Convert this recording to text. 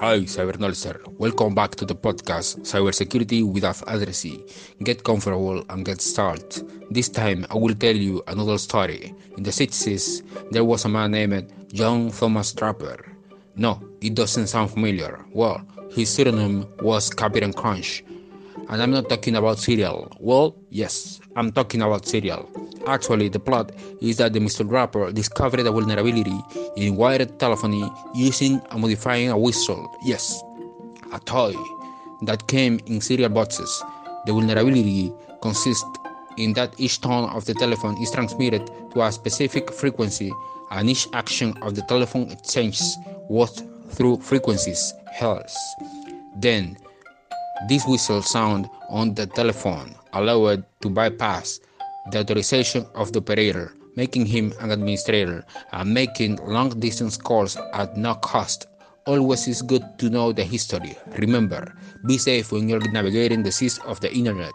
Hi, Cybernolster. Welcome back to the podcast Cybersecurity Without Addressing. Get comfortable and get started. This time, I will tell you another story. In the 60s, there was a man named John Thomas Draper. No, it doesn't sound familiar. Well, his pseudonym was Captain Crunch. And I'm not talking about cereal. Well, yes, I'm talking about cereal. Actually, the plot is that the Mr. Draper discovered a vulnerability in wired telephony using and modifying a whistle. Yes, a toy that came in cereal boxes. The vulnerability consists in that each tone of the telephone is transmitted to a specific frequency and each action of the telephone exchange was through frequencies hertz. Then this whistle sound on the telephone allowed to bypass the authorization of the operator, making him an administrator and making long distance calls at no cost. Always is good to know the history. Remember, be safe when you're navigating the seas of the internet.